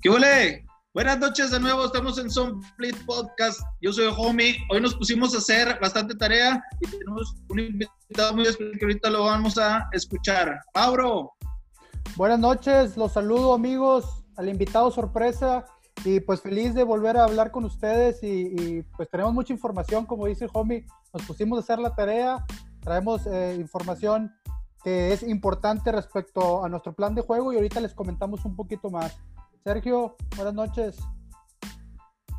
¿Qué huele? Buenas noches de nuevo, estamos en Split Podcast. Yo soy Homie. Hoy nos pusimos a hacer bastante tarea y tenemos un invitado muy especial que ahorita lo vamos a escuchar. Mauro. Buenas noches, los saludo amigos, al invitado sorpresa y pues feliz de volver a hablar con ustedes y, pues tenemos mucha información, como dice homie, nos pusimos a hacer la tarea, traemos eh, información que es importante respecto a nuestro plan de juego y ahorita les comentamos un poquito más. Sergio, buenas noches.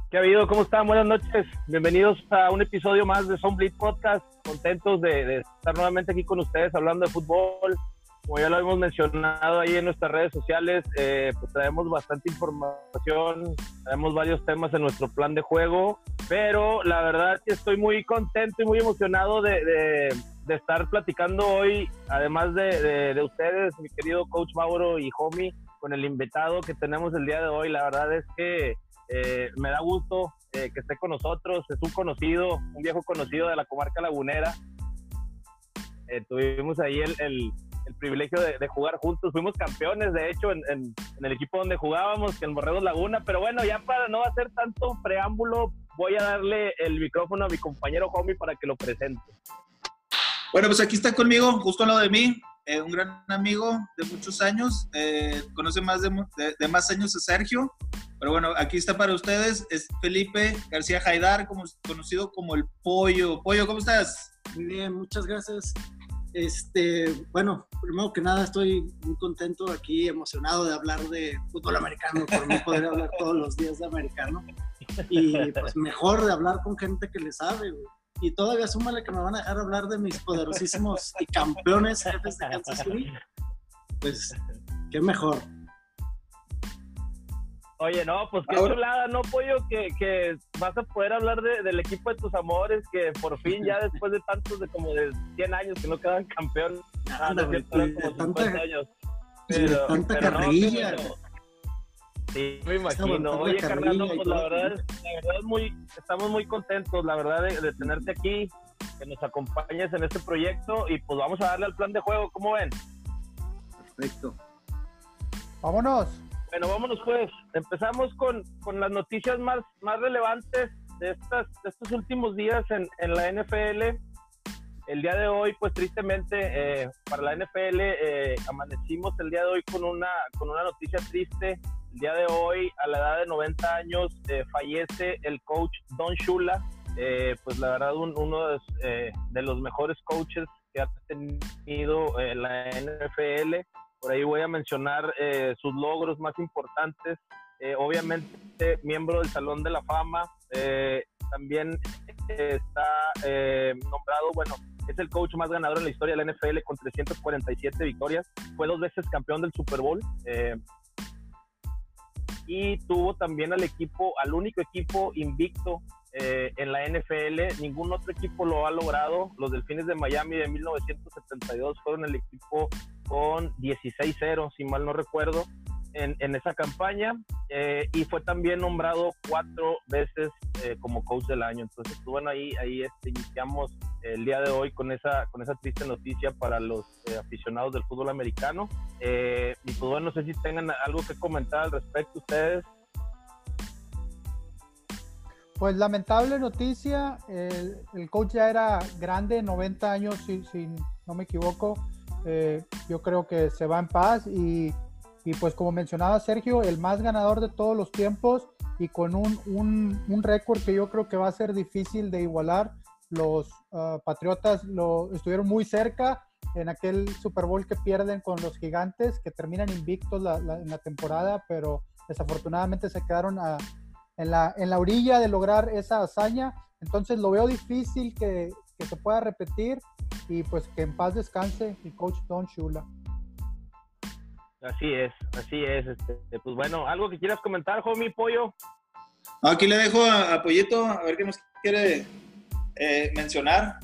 ¿Qué ha habido? ¿Cómo están? Buenas noches. Bienvenidos a un episodio más de Bleed Podcast. Contentos de, de estar nuevamente aquí con ustedes hablando de fútbol, como ya lo hemos mencionado ahí en nuestras redes sociales, eh, pues traemos bastante información, traemos varios temas en nuestro plan de juego, pero la verdad que estoy muy contento y muy emocionado de, de, estar platicando hoy, además de, de, ustedes, mi querido coach Mauro y Homie, con el invitado que tenemos el día de hoy. La verdad es que eh, me da gusto eh, que esté con nosotros, es un conocido, un viejo conocido de la comarca lagunera. tuvimos ahí el, el privilegio de, jugar juntos. Fuimos campeones, de hecho, en, el equipo donde jugábamos, que en Borredos Laguna. Pero bueno, ya para no hacer tanto preámbulo, voy a darle el micrófono a mi compañero Homie para que lo presente. Bueno, pues aquí está conmigo, justo al lado de mí, eh, un gran amigo de muchos años. Eh, conoce más de, más años a Sergio. Pero bueno, aquí está para ustedes. Es Felipe García Jaidar, como, conocido como el Pollo. Pollo, ¿cómo estás? Bien, muchas gracias. Este, bueno, primero que nada estoy muy contento aquí, emocionado de hablar de fútbol americano, por mí poder hablar todos los días de americano. Y pues mejor de hablar con gente que le sabe, Y todavía súmale que me van a dejar hablar de mis poderosísimos y campeones jefes de Kansas City. Pues, qué mejor. Oye, no, pues qué chulada, ¿no, Pollo? Que, que vas a poder hablar del equipo de tus amores, que por fin, ya después de tantos, de como de 100 años que no quedan campeón, ah, de, como 50 años. Pero, tanta carrilla. Sí, me imagino. Oye, Carnal, pues la verdad, la verdad es muy, estamos muy contentos, la verdad, de, de tenerte aquí, que nos acompañes en este proyecto y pues vamos a darle al plan de juego, ¿cómo ven? Perfecto. Vámonos. Bueno, vámonos pues. Empezamos con, con las noticias más, más relevantes de, estas, de estos últimos días en, en la NFL. El día de hoy, pues tristemente, eh, para la NFL eh, amanecimos el día de hoy con una, con una noticia triste. El día de hoy, a la edad de 90 años, eh, fallece el coach Don Shula. pues la verdad, uno de, de, los mejores coaches que ha tenido la NFL por ahí voy a mencionar eh, sus logros más importantes. Eh, obviamente, miembro del Salón de la Fama. Eh, también está nombrado, bueno, es el coach más ganador en la historia de la NFL con 347 victorias. Fue dos veces campeón del Super Bowl. Y tuvo también al equipo, al único equipo invicto eh, en la NFL. Ningún otro equipo lo ha logrado. Los Delfines de Miami de 1972 fueron el equipo con 16-0, si mal no recuerdo, en, en esa campaña. Eh, y fue también nombrado cuatro veces eh, como coach del año. Entonces, pues, bueno, ahí, ahí este, iniciamos el día de hoy con esa, con esa triste noticia para los aficionados del fútbol americano. y pues bueno, no sé si tengan algo que comentar al respecto ustedes. Pues lamentable noticia, el, coach ya era grande, 90 años, si, si no me equivoco. Eh, yo creo que se va en paz y, y, pues como mencionaba Sergio, el más ganador de todos los tiempos y con un, un, récord que yo creo que va a ser difícil de igualar. Los ah, Patriotas lo estuvieron muy cerca en aquel Super Bowl que pierden con los gigantes, que terminan invictos en la temporada, pero desafortunadamente se quedaron en la, en la orilla de lograr esa hazaña. Entonces lo veo difícil que, que se pueda repetir y pues que en paz descanse el coach Don Shula. Así es, así es. Este, pues bueno, algo que quieras comentar, homie Pollo. Aquí le dejo a, Pollito a ver qué nos quiere eh, mencionar.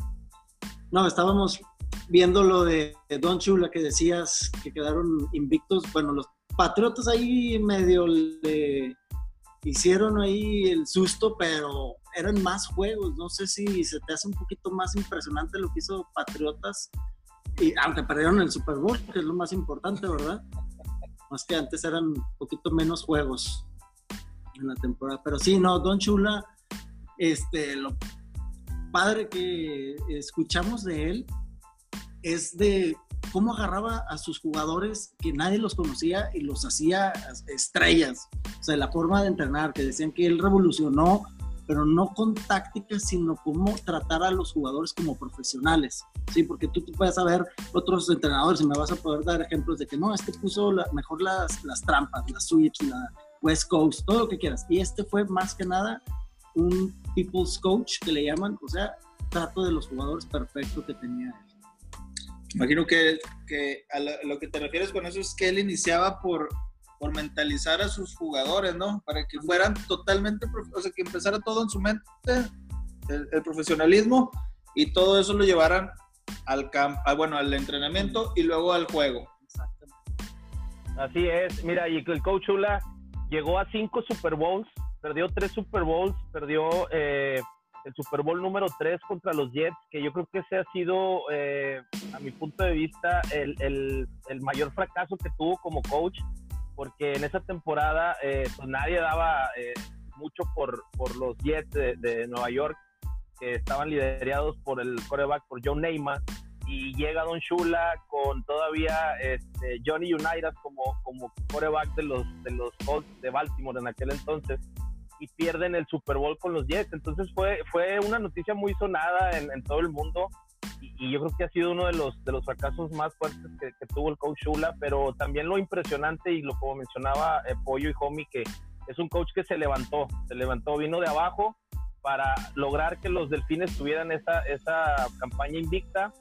No, estábamos viendo lo de Don Chula que decías que quedaron invictos. Bueno, los Patriotas ahí medio le hicieron ahí el susto, pero eran más juegos. No sé si se te hace un poquito más impresionante lo que hizo Patriotas y aunque perdieron el Super Bowl, que es lo más importante, ¿verdad? Más que antes eran un poquito menos juegos en la temporada. Pero sí, no, Don Chula, este, lo padre que escuchamos de él es de cómo agarraba a sus jugadores que nadie los conocía y los hacía estrellas. O sea, la forma de entrenar, que decían que él revolucionó, pero no con tácticas, sino cómo tratar a los jugadores como profesionales. Sí, porque tú, tú puedes saber otros entrenadores y me vas a poder dar ejemplos de que no, este puso mejor las, las trampas, las sweeps, la West Coast, todo lo que quieras. Y este fue más que nada un people's coach que le llaman, o sea, trato de los jugadores perfecto que tenía él. Imagino que, que a lo, que te refieres con eso es que él iniciaba por, por mentalizar a sus jugadores, ¿no? Para que fueran totalmente, o sea, que empezara todo en su mente, el, profesionalismo, y todo eso lo llevaran al campo, bueno, al entrenamiento y luego al juego. Así es, mira, y el coach Chula llegó a cinco Super Bowls, perdió tres Super Bowls, perdió eh, el Super Bowl número 3 contra los Jets, que yo creo que ese ha sido, eh, a mi punto de vista, el, el, el, mayor fracaso que tuvo como coach, porque en esa temporada eh, pues nadie daba eh, mucho por, por los Jets de, Nueva York, que estaban liderados por el coreback, por John Neymar, y llega Don Shula con todavía este, Johnny Unitas como, como coreback de los, de los Colts de Baltimore en aquel entonces y pierden el Super Bowl con los Jets. Entonces fue, fue una noticia muy sonada en, todo el mundo y, yo creo que ha sido uno de los, de los fracasos más fuertes que, tuvo el coach Shula, pero también lo impresionante y lo como mencionaba eh, Pollo y Homie, que es un coach que se levantó, se levantó, vino de abajo para lograr que los delfines tuvieran esa, esa campaña invicta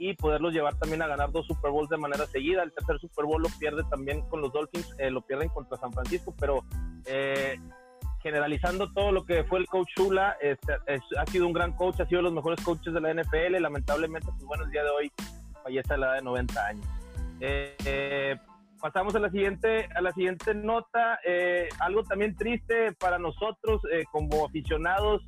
y poderlos llevar también a ganar dos Super Bowls de manera seguida. El tercer Super Bowl lo pierde también con los Dolphins, eh, lo pierden contra San Francisco, pero eh, generalizando todo lo que fue el coach Shula, este, ha sido un gran coach, ha sido de los mejores coaches de la NFL, lamentablemente, pues bueno, el día de hoy fallece a la edad de 90 años. Eh, eh, pasamos a la siguiente, a la siguiente nota, eh, algo también triste para nosotros como aficionados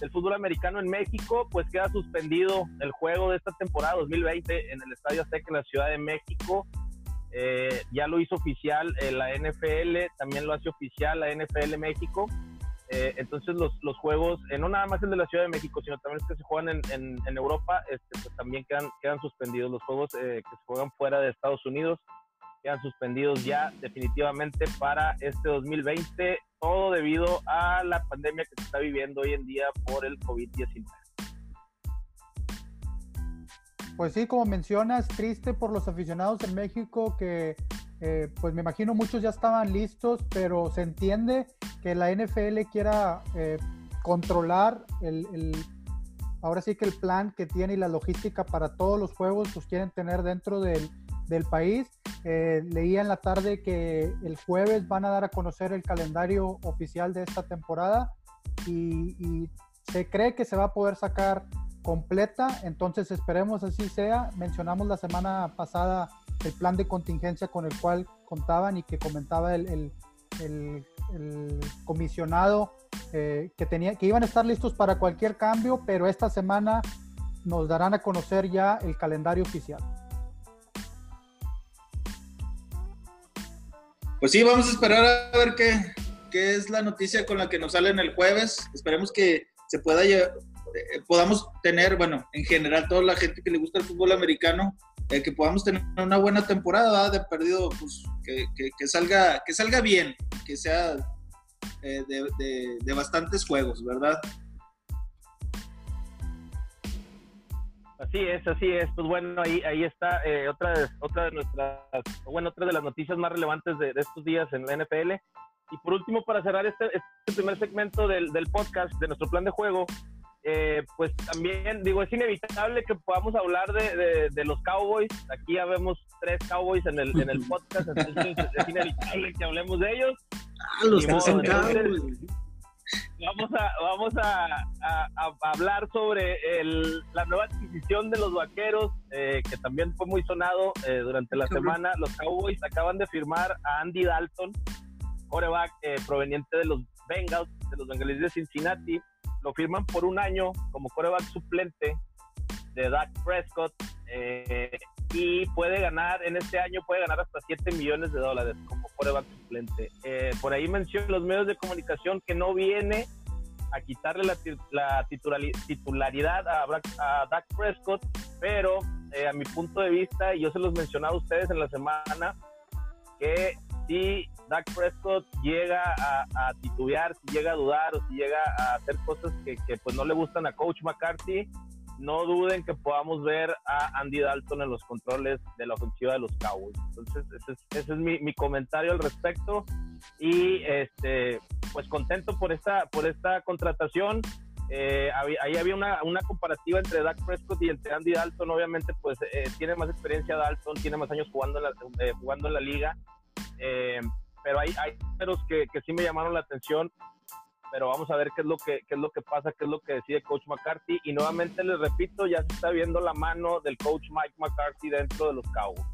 del fútbol americano en México, pues queda suspendido el juego de esta temporada 2020 en el Estadio Azteca en la Ciudad de México eh, ya lo hizo oficial eh, la NFL, también lo hace oficial la NFL México. Eh, entonces los, los juegos, no nada más el de la Ciudad de México, sino también los que se juegan en, en, Europa, este, pues también quedan, quedan suspendidos. Los juegos que se juegan fuera de Estados Unidos quedan suspendidos ya definitivamente para este 2020, todo debido a la pandemia que se está viviendo hoy en día por el COVID-19. Pues sí, como mencionas, triste por los aficionados en México que, eh, pues me imagino muchos ya estaban listos, pero se entiende que la NFL quiera eh, controlar el, ahora sí que el plan que tiene y la logística para todos los juegos, pues quieren tener dentro del, país. Eh, leía en la tarde que el jueves van a dar a conocer el calendario oficial de esta temporada y se cree que se va a poder sacar completa, entonces esperemos así sea. Mencionamos la semana pasada el plan de contingencia con el cual contaban y que comentaba el, comisionado eh, que, tenía, que iban a estar listos para cualquier cambio, pero esta semana nos darán a conocer ya el calendario oficial. Pues sí, vamos a esperar a ver qué, qué es la noticia con la que nos salen el jueves. Esperemos que se pueda eh, podamos tener, bueno, en general, toda la gente que le gusta el fútbol americano, eh, que podamos tener una buena temporada de perdido, pues que, que, salga, que salga bien, que sea eh, de, de, bastantes juegos, ¿verdad? Así es, así es. Pues bueno, ahí, ahí está otra, de, otra de nuestras, bueno, otra de las noticias más relevantes de, estos días en la NFL. Y por último, para cerrar este, este primer segmento del, del, podcast, de nuestro plan de juego, eh, pues también, digo, es inevitable que podamos hablar de, de, los Cowboys. Aquí ya vemos tres Cowboys en el, en el podcast, entonces es inevitable que hablemos de ellos. Ah, los tres son Cowboys. Vamos a, vamos a, a, hablar sobre el, la nueva adquisición de los vaqueros, eh, que también fue muy sonado eh, durante la semana. Los Cowboys acaban de firmar a Andy Dalton, coreback proveniente de los Bengals, de los Bengalíes de Cincinnati lo firman por un año como coreback suplente de Dak Prescott. Eh, y puede ganar, en este año puede ganar hasta 7 millones de dólares como quarterback suplente. Eh, por ahí menciono los medios de comunicación que no viene a quitarle la, la titularidad a, a Dak Prescott, pero eh, a mi punto de vista, y yo se los mencionaba a ustedes en la semana, que si Dak Prescott llega a, titubear, si llega a dudar o si llega a hacer cosas que, pues no le gustan a Coach McCarthy, no duden que podamos ver a Andy Dalton en los controles de la ofensiva de los Cowboys. Entonces, ese es, mi, comentario al respecto. Y este, pues contento por esta, por esta contratación. Eh, ahí había una, comparativa entre Dak Prescott y entre Andy Dalton. Obviamente, pues eh, tiene más experiencia Dalton, tiene más años jugando eh, jugando en la liga. Pero hay, hay números que, que sí me llamaron la atención pero vamos a ver qué es lo que qué es lo que pasa, qué es lo que decide Coach McCarthy y nuevamente les repito, ya se está viendo la mano del Coach Mike McCarthy dentro de los Cowboys.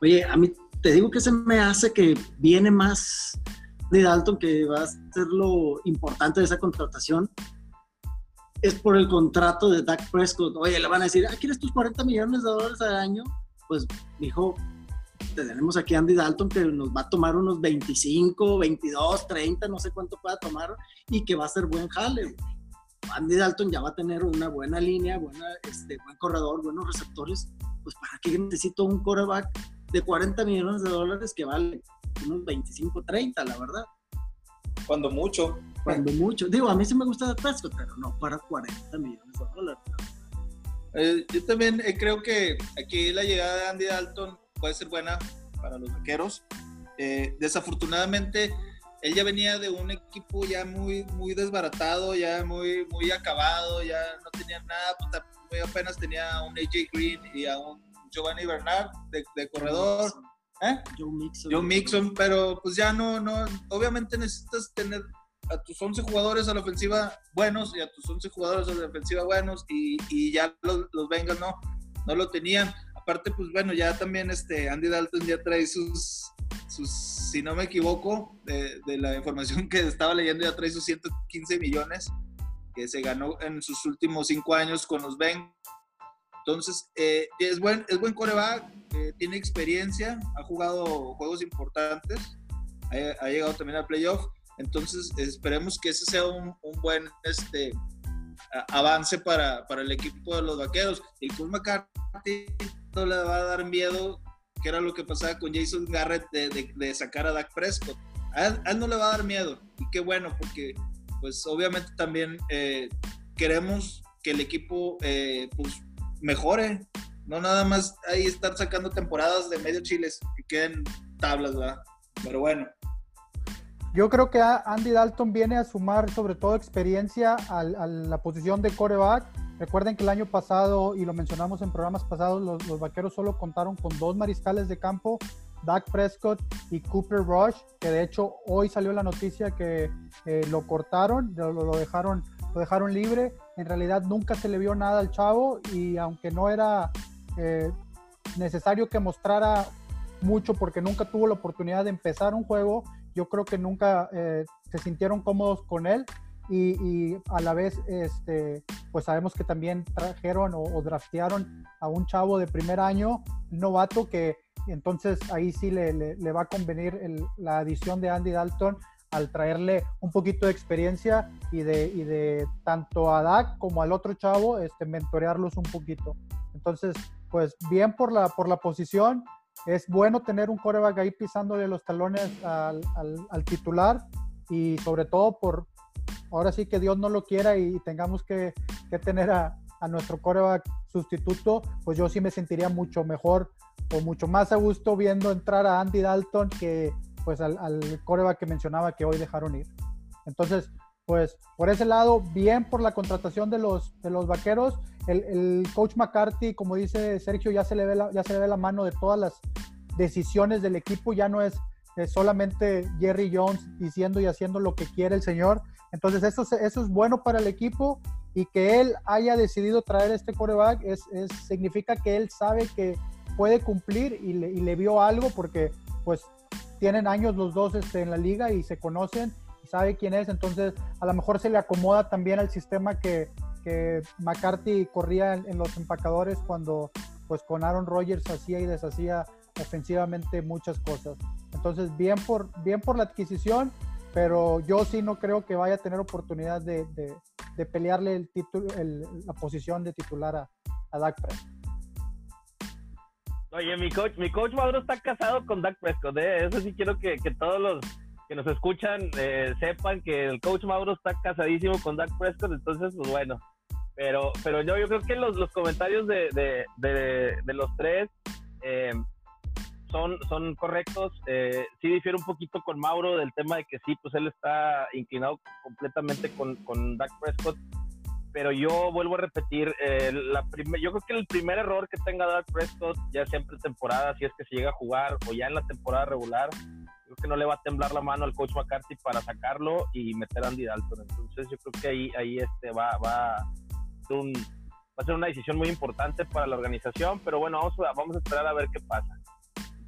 Oye, a mí te digo que se me hace que viene más de Dalton que va a ser lo importante de esa contratación es por el contrato de Dak Prescott. Oye, le van a decir, ah, ¿quieres tus 40 millones de dólares al año? Pues dijo, tenemos aquí a Andy Dalton que nos va a tomar unos 25, 22, 30, no sé cuánto pueda tomar y que va a ser buen jale. Andy Dalton ya va a tener una buena línea, buena, este, buen corredor, buenos receptores. Pues para qué necesito un coreback de 40 millones de dólares que vale unos 25, 30, la verdad. Cuando mucho. Cuando mucho. Digo, a mí sí me gusta Prescott, pero no para 40 millones de dólares. Eh, yo también eh, creo que aquí la llegada de Andy Dalton puede ser buena para los vaqueros. Eh, desafortunadamente, él ya venía de un equipo ya muy, muy desbaratado, ya muy, muy acabado, ya no tenía nada, pues, muy apenas tenía a un AJ Green y a un Giovanni Bernard de, corredor. ¿Eh? Joe Mixon. Joe Mixon, pero pues ya no, no, obviamente necesitas tener a tus 11 jugadores a la ofensiva buenos y a tus 11 jugadores a la defensiva buenos y, y ya los, los Bengals no, no lo tenían aparte, pues bueno, ya también este Andy Dalton ya trae sus, sus si no me equivoco, de, la información que estaba leyendo, ya trae sus 115 millones que se ganó en sus últimos cinco años con los Ben. Entonces, eh, es buen, es buen coreback, eh, tiene experiencia, ha jugado juegos importantes, ha, llegado también al playoff. Entonces, esperemos que ese sea un, un buen este, avance para, para, el equipo de los vaqueros. Y Paul McCarthy le va a dar miedo, que era lo que pasaba con Jason Garrett de, sacar a Dak Prescott. A él, no le va a dar miedo. Y qué bueno, porque pues obviamente también eh, queremos que el equipo eh, pues mejore. No nada más ahí estar sacando temporadas de medio chiles que queden tablas, ¿verdad? Pero bueno. Yo creo que Andy Dalton viene a sumar sobre todo experiencia a, la posición de coreback. Recuerden que el año pasado, y lo mencionamos en programas pasados, los, vaqueros solo contaron con dos mariscales de campo, Dak Prescott y Cooper Rush, que de hecho hoy salió la noticia que eh, lo cortaron, lo, dejaron, lo dejaron libre. En realidad nunca se le vio nada al chavo y aunque no era eh, necesario que mostrara mucho porque nunca tuvo la oportunidad de empezar un juego, yo creo que nunca eh, se sintieron cómodos con él y, a la vez, este, pues sabemos que también trajeron o, draftearon a un chavo de primer año, novato, que entonces ahí sí le, le, va a convenir la adición de Andy Dalton al traerle un poquito de experiencia y de, y de tanto a Dak como al otro chavo, este, mentorearlos un poquito. Entonces, pues bien por la, por la posición, es bueno tener un coreback ahí pisándole los talones al, al, titular y sobre todo por, ahora sí que Dios no lo quiera y tengamos que, tener a, a, nuestro coreback sustituto, pues yo sí me sentiría mucho mejor o mucho más a gusto viendo entrar a Andy Dalton que pues al, al coreback que mencionaba que hoy dejaron ir. Entonces, pues por ese lado, bien por la contratación de los, de los vaqueros. El, coach McCarthy, como dice Sergio, ya se, le ve ya se le ve la mano de todas las decisiones del equipo, ya no es, solamente Jerry Jones diciendo y haciendo lo que quiere el señor. Entonces eso, eso es bueno para el equipo y que él haya decidido traer este coreback es, significa que él sabe que puede cumplir y le, y le, vio algo porque pues tienen años los dos este, en la liga y se conocen sabe quién es, entonces a lo mejor se le acomoda también al sistema que, que McCarthy corría en, los empacadores cuando, pues con Aaron Rodgers hacía y deshacía ofensivamente muchas cosas. Entonces, bien por, bien por la adquisición, pero yo sí no creo que vaya a tener oportunidad de, de, pelearle el título, la posición de titular a, a Dak Prescott. Oye, mi coach, mi coach Maduro está casado con Dak Prescott, ¿eh? eso sí quiero que, que, todos los que nos escuchan eh, sepan que el coach Maduro está casadísimo con Dak Prescott, entonces, pues bueno, pero, pero yo, yo creo que los, los comentarios de, de, de, los tres eh, son, son correctos. Eh, sí difiere un poquito con Mauro del tema de que sí, pues él está inclinado completamente con, con Dak Prescott. Pero yo vuelvo a repetir, eh, la yo creo que el primer error que tenga Dak Prescott, ya sea en pretemporada, si es que se llega a jugar, o ya en la temporada regular, creo que no le va a temblar la mano al coach McCarthy para sacarlo y meter a Andy Dalton. Entonces yo creo que ahí, ahí este va, va, a ser un, va a ser una decisión muy importante para la organización, pero bueno, vamos a, vamos a esperar a ver qué pasa.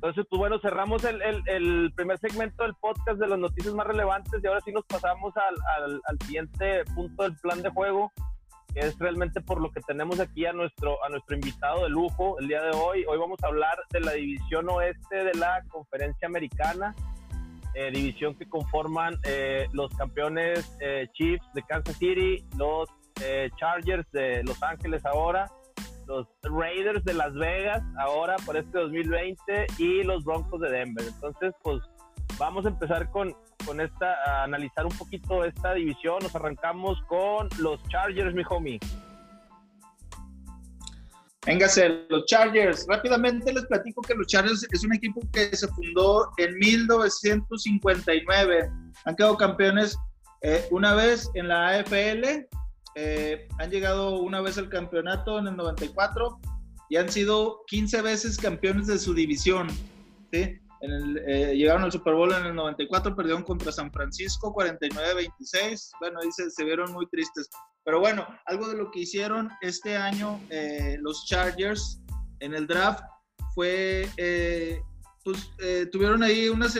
Entonces, pues bueno, cerramos el, el, primer segmento del podcast de las noticias más relevantes y ahora sí nos pasamos al, al, siguiente punto del plan de juego, que es realmente por lo que tenemos aquí a nuestro, a nuestro invitado de lujo el día de hoy. Hoy vamos a hablar de la división oeste de la conferencia americana, eh, división que conforman eh, los campeones eh, Chiefs de Kansas City, los Chargers de Los Ángeles ahora los Raiders de Las Vegas ahora por este 2020 y los Broncos de Denver. Entonces, pues vamos a empezar con, con esta, a analizar un poquito esta división. Nos arrancamos con los Chargers, mi homie. Véngase, los Chargers. Rápidamente les platico que los Chargers es un equipo que se fundó en 1959. Han quedado campeones eh, una vez en la AFL eh, han llegado una vez al campeonato en el 94 y han sido 15 veces campeones de su división. ¿sí? Eh, llegaron al Super Bowl en el 94, perdieron contra San Francisco 49-26. Bueno, dice, se vieron muy tristes. Pero bueno, algo de lo que hicieron este año eh, los Chargers en el draft fue, pues tuvieron ahí unas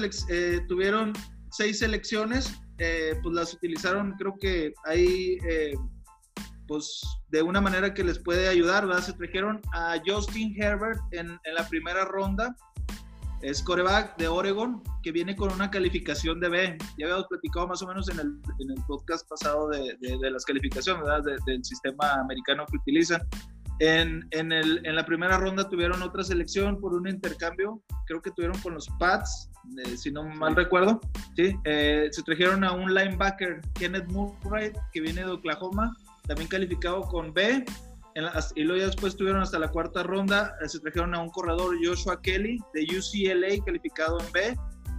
tuvieron seis selecciones, pues las utilizaron, creo que ahí pues de una manera que les puede ayudar, ¿verdad? Se trajeron a Justin Herbert en, la primera ronda, es coreback de Oregon, que viene con una calificación de B. Ya habíamos platicado más o menos en el, podcast pasado de, las calificaciones, ¿verdad? del sistema americano que utilizan. En, en, la primera ronda tuvieron otra selección por un intercambio, creo que tuvieron con los Pats, eh, si no mal recuerdo. ¿sí? Eh, se trajeron a un linebacker, Kenneth Murray, que viene de Oklahoma, también calificado con B. y luego ya después tuvieron hasta la cuarta ronda, eh, se trajeron a un corredor Joshua Kelly de UCLA, calificado en B.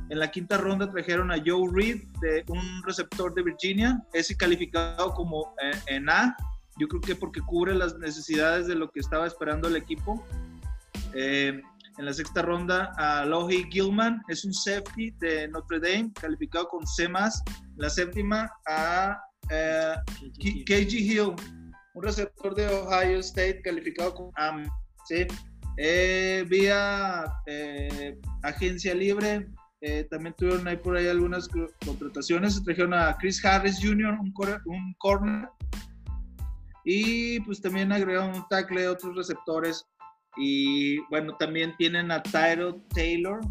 En la quinta ronda trajeron a Joe Reed, de un receptor de Virginia, ese calificado como eh, en A. Yo creo que porque cubre las necesidades de lo que estaba esperando el equipo. Eh, en la sexta ronda a Lohi Gilman, es un safety de Notre Dame, calificado con C+. La séptima a eh, KG Hill, un receptor de Ohio State calificado con AM. ¿sí? Eh, vía eh, agencia libre, también tuvieron ahí por ahí algunas contrataciones. Trajeron a Chris Harris Jr., un, un corner. Y pues también agregaron un tackle otros receptores. Y bueno, también tienen a Tyro Taylor,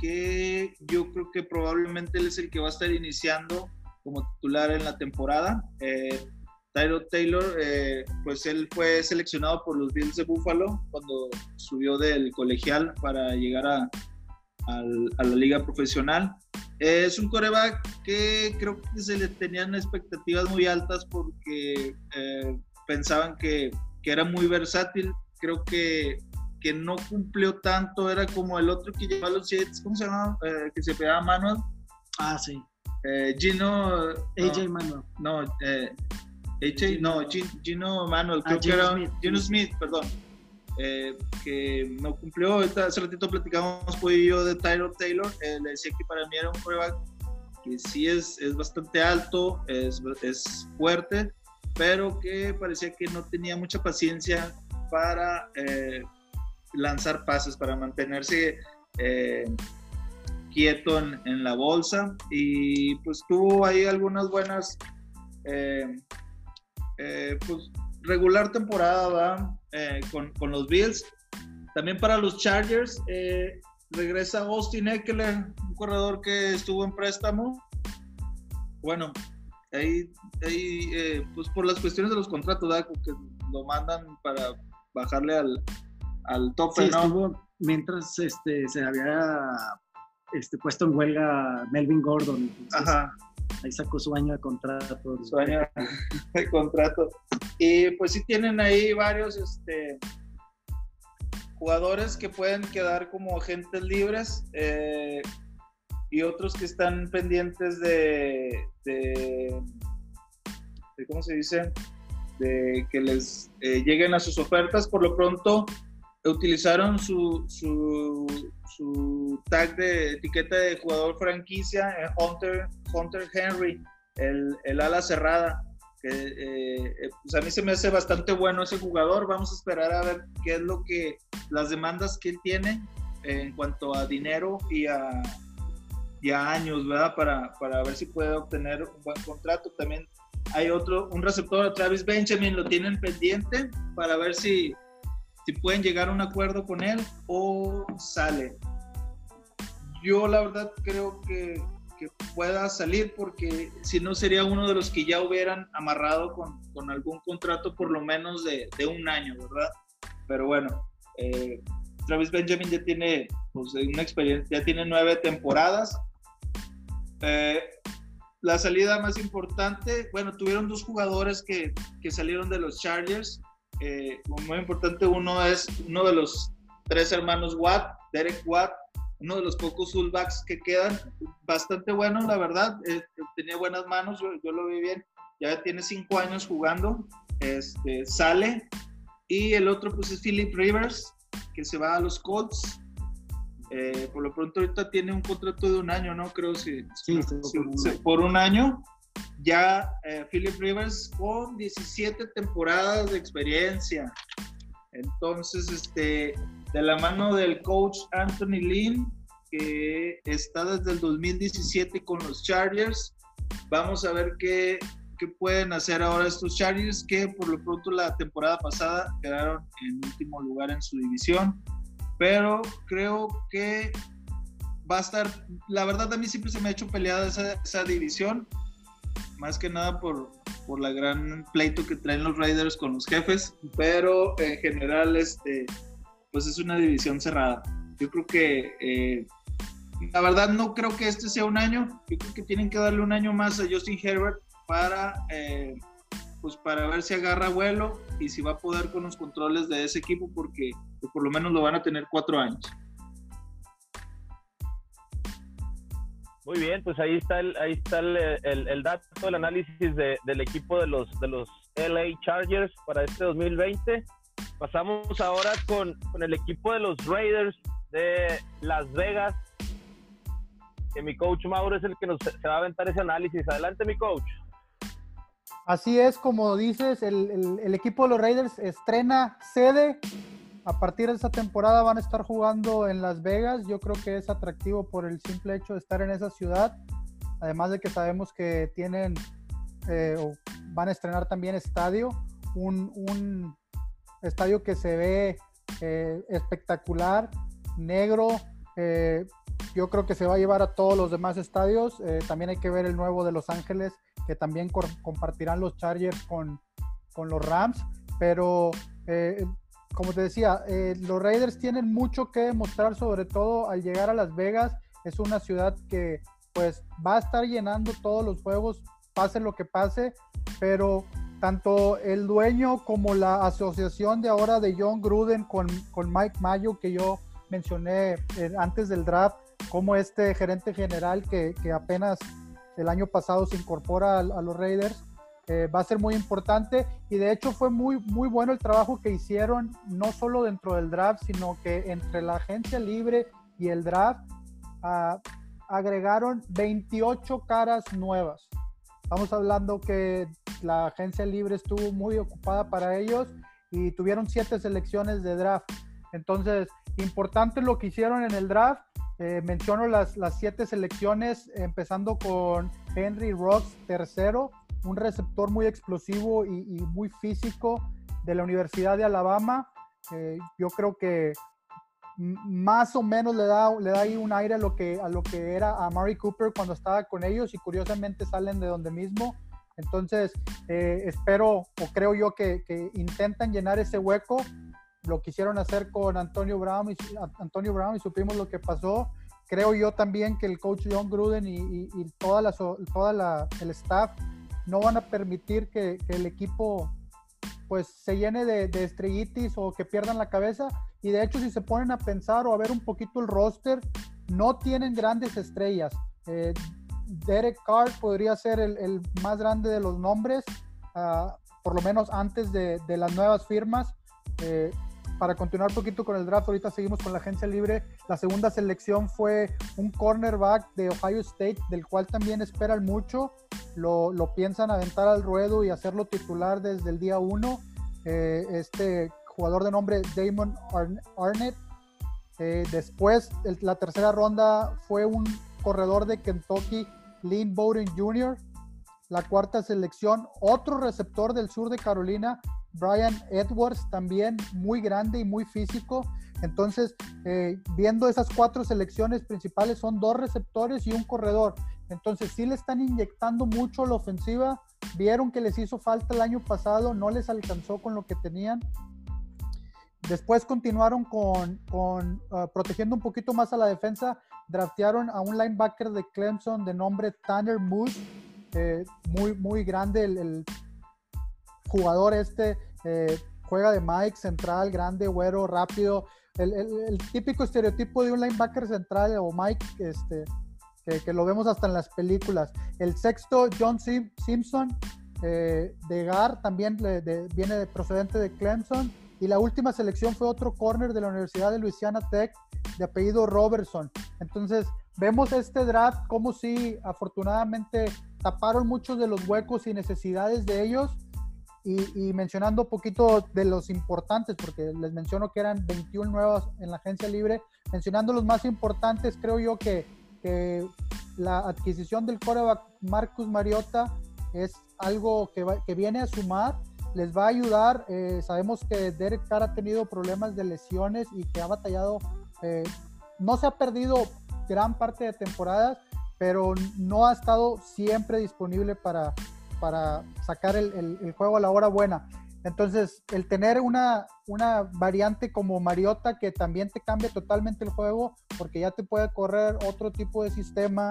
que yo creo que probablemente él es el que va a estar iniciando como titular en la temporada. Eh, Tyro Taylor, eh, pues él fue seleccionado por los Bills de Buffalo cuando subió del colegial para llegar a, la liga profesional. es un coreback que creo que se le tenían expectativas muy altas porque eh, pensaban que, que, era muy versátil. Creo que, que, no cumplió tanto, era como el otro que llevaba los Jets, ¿cómo se llama? Eh, que se pegaba Manuel. Ah, sí. Eh, Gino. AJ Manuel. No, eh, AJ, no, Gino Manuel, creo ah, que era. Smith. Gino Smith, perdón. Eh, que no cumplió. Hace ratito platicamos fue yo de Tyler Taylor. Eh, le decía que para mí era un prueba que sí es, es bastante alto, es, es fuerte, pero que parecía que no tenía mucha paciencia para lanzar pases, para mantenerse quieto en, la bolsa y pues tuvo ahí algunas buenas, eh, eh, pues regular temporada eh, con, con, los Bills. también para los Chargers, eh, regresa Austin Eckler, un corredor que estuvo en préstamo. Bueno, ahí, ahí eh, pues por las cuestiones de los contratos, ¿verdad? que lo mandan para bajarle al, al tope, Sí, ¿no? estuvo mientras este, se había este, puesto en huelga Melvin Gordon. entonces, Ajá. Ahí sacó su año de contrato. su año de contrato. Y pues sí tienen ahí varios este, jugadores que pueden quedar como agentes libres eh, y otros que están pendientes de, de, de- ¿cómo se dice? De que les eh, lleguen a sus ofertas. Por lo pronto utilizaron su, su, tag de etiqueta de jugador franquicia en Hunter, Hunter Henry, el, el ala cerrada. Eh, eh, pues a mí se me hace bastante bueno ese jugador. Vamos a esperar a ver qué es lo que las demandas que él tiene eh, en cuanto a dinero y a, y a años, ¿verdad? Para, para ver si puede obtener un buen contrato. También hay otro, un receptor, Travis Benjamin, lo tienen pendiente para ver si, si pueden llegar a un acuerdo con él o sale. Yo la verdad creo que, que pueda salir porque si no sería uno de los que ya hubieran amarrado con, con algún contrato por lo menos de, de un año, ¿verdad? Pero bueno, eh, Travis Benjamin ya tiene pues, una experiencia, ya tiene nueve temporadas. Eh, la salida más importante, bueno, tuvieron dos jugadores que, que salieron de los Chargers. Eh, muy importante, uno es uno de los tres hermanos Watt, Derek Watt, uno de los pocos fullbacks que quedan, bastante bueno, la verdad. Eh, tenía buenas manos, yo, yo, lo vi bien. Ya tiene cinco años jugando, este, sale. Y el otro, pues, es Philip Rivers, que se va a los Colts. Eh, por lo pronto, ahorita tiene un contrato de un año, ¿no? Creo si, sí, si, si, por, por un año. Ya eh, Philip Rivers con 17 temporadas de experiencia. Entonces, este, de la mano del coach Anthony Lynn, que está desde el 2017 con los Chargers. Vamos a ver qué, qué, pueden hacer ahora estos Chargers, que por lo pronto la temporada pasada quedaron en último lugar en su división. Pero creo que va a estar, la verdad a mí siempre se me ha hecho peleada esa, esa división, más que nada por, por la gran pleito que traen los Raiders con los jefes, pero en general este, pues es una división cerrada. Yo creo que, eh, la verdad no creo que este sea un año, yo creo que tienen que darle un año más a Justin Herbert para, eh, pues para ver si agarra vuelo y si va a poder con los controles de ese equipo, porque pues por lo menos lo van a tener cuatro años. Muy bien, pues ahí está el, ahí está el, el, dato, el análisis de, del equipo de los, de los LA Chargers para este 2020. Pasamos ahora con, con el equipo de los Raiders de Las Vegas, que mi coach Mauro es el que nos se va a aventar ese análisis. Adelante, mi coach. Así es, como dices, el, el, el, equipo de los Raiders estrena sede. A partir de esta temporada van a estar jugando en Las Vegas. Yo creo que es atractivo por el simple hecho de estar en esa ciudad. Además de que sabemos que tienen, eh, van a estrenar también estadio. Un, estadio que se ve eh, espectacular, negro. Eh, yo creo que se va a llevar a todos los demás estadios. También hay que ver el nuevo de Los Ángeles, que también co compartirán los Chargers con, con los Rams. Pero como te decía, eh, los Raiders tienen mucho que demostrar, sobre todo al llegar a Las Vegas. Es una ciudad que pues va a estar llenando todos los juegos, pase lo que pase, pero tanto el dueño como la asociación de ahora de John Gruden con, con Mike Mayo, que yo mencioné eh, antes del draft, como este gerente general que, que apenas el año pasado se incorpora a, a los Raiders, eh, va a ser muy importante y de hecho fue muy, muy bueno el trabajo que hicieron, no solo dentro del draft, sino que entre la agencia libre y el draft uh, agregaron 28 caras nuevas. Estamos hablando que la agencia libre estuvo muy ocupada para ellos y tuvieron siete selecciones de draft. Entonces, importante lo que hicieron en el draft. Eh, menciono las, las siete selecciones, empezando con Henry Rocks, tercero, un receptor muy explosivo y, muy físico de la Universidad de Alabama. Eh, yo creo que más o menos le da, le da ahí un aire a lo, que, a lo que era a Murray Cooper cuando estaba con ellos y curiosamente salen de donde mismo. Entonces, eh, espero o creo yo que, intentan llenar ese hueco. Lo quisieron hacer con Antonio Brown y, Antonio Brown y supimos lo que pasó. Creo yo también que el coach John Gruden y, y, toda, la, toda la, el staff no van a permitir que, que el equipo pues se llene de, de, estrellitis o que pierdan la cabeza. Y de hecho, si se ponen a pensar o a ver un poquito el roster, no tienen grandes estrellas. Eh, Derek Carr podría ser el, el, más grande de los nombres, uh, por lo menos antes de, de las nuevas firmas. Eh, para continuar un poquito con el draft, ahorita seguimos con la agencia libre. La segunda selección fue un cornerback de Ohio State, del cual también esperan mucho. Lo, lo piensan aventar al ruedo y hacerlo titular desde el día uno. Eh, este jugador de nombre Damon Arnett. Eh, después, la tercera ronda fue un corredor de Kentucky, Lynn Bowden Jr. La cuarta selección, otro receptor del sur de Carolina, Brian Edwards, también muy grande y muy físico. Entonces, eh, viendo esas cuatro selecciones principales, son dos receptores y un corredor. Entonces, sí le están inyectando mucho la ofensiva. Vieron que les hizo falta el año pasado, no les alcanzó con lo que tenían. Después continuaron con, con uh, protegiendo un poquito más a la defensa. Draftearon a un linebacker de Clemson de nombre Tanner Moose. Eh, muy, muy grande el jugador este. Eh, juega de Mike, central, grande, güero, rápido. El, típico estereotipo de un linebacker central o Mike, este, que, lo vemos hasta en las películas. El sexto, John Sim Simpson, eh, de Gar, también viene de, procedente de Clemson. Y la última selección fue otro corner de la Universidad de Louisiana Tech, de apellido Robertson. Entonces, vemos este draft como si afortunadamente taparon muchos de los huecos y necesidades de ellos y, y, mencionando un poquito de los importantes, porque les menciono que eran 21 nuevos en la agencia libre, mencionando los más importantes, creo yo que, que la adquisición del coreback Marcus Mariota es algo que, va, que, viene a sumar, les va a ayudar. Eh, sabemos que Derek Carr ha tenido problemas de lesiones y que ha batallado, eh, no se ha perdido gran parte de temporadas, pero no ha estado siempre disponible para, para sacar el, juego a la hora buena. Entonces, el tener una, una variante como Mariota que también te cambia totalmente el juego, porque ya te puede correr otro tipo de sistema,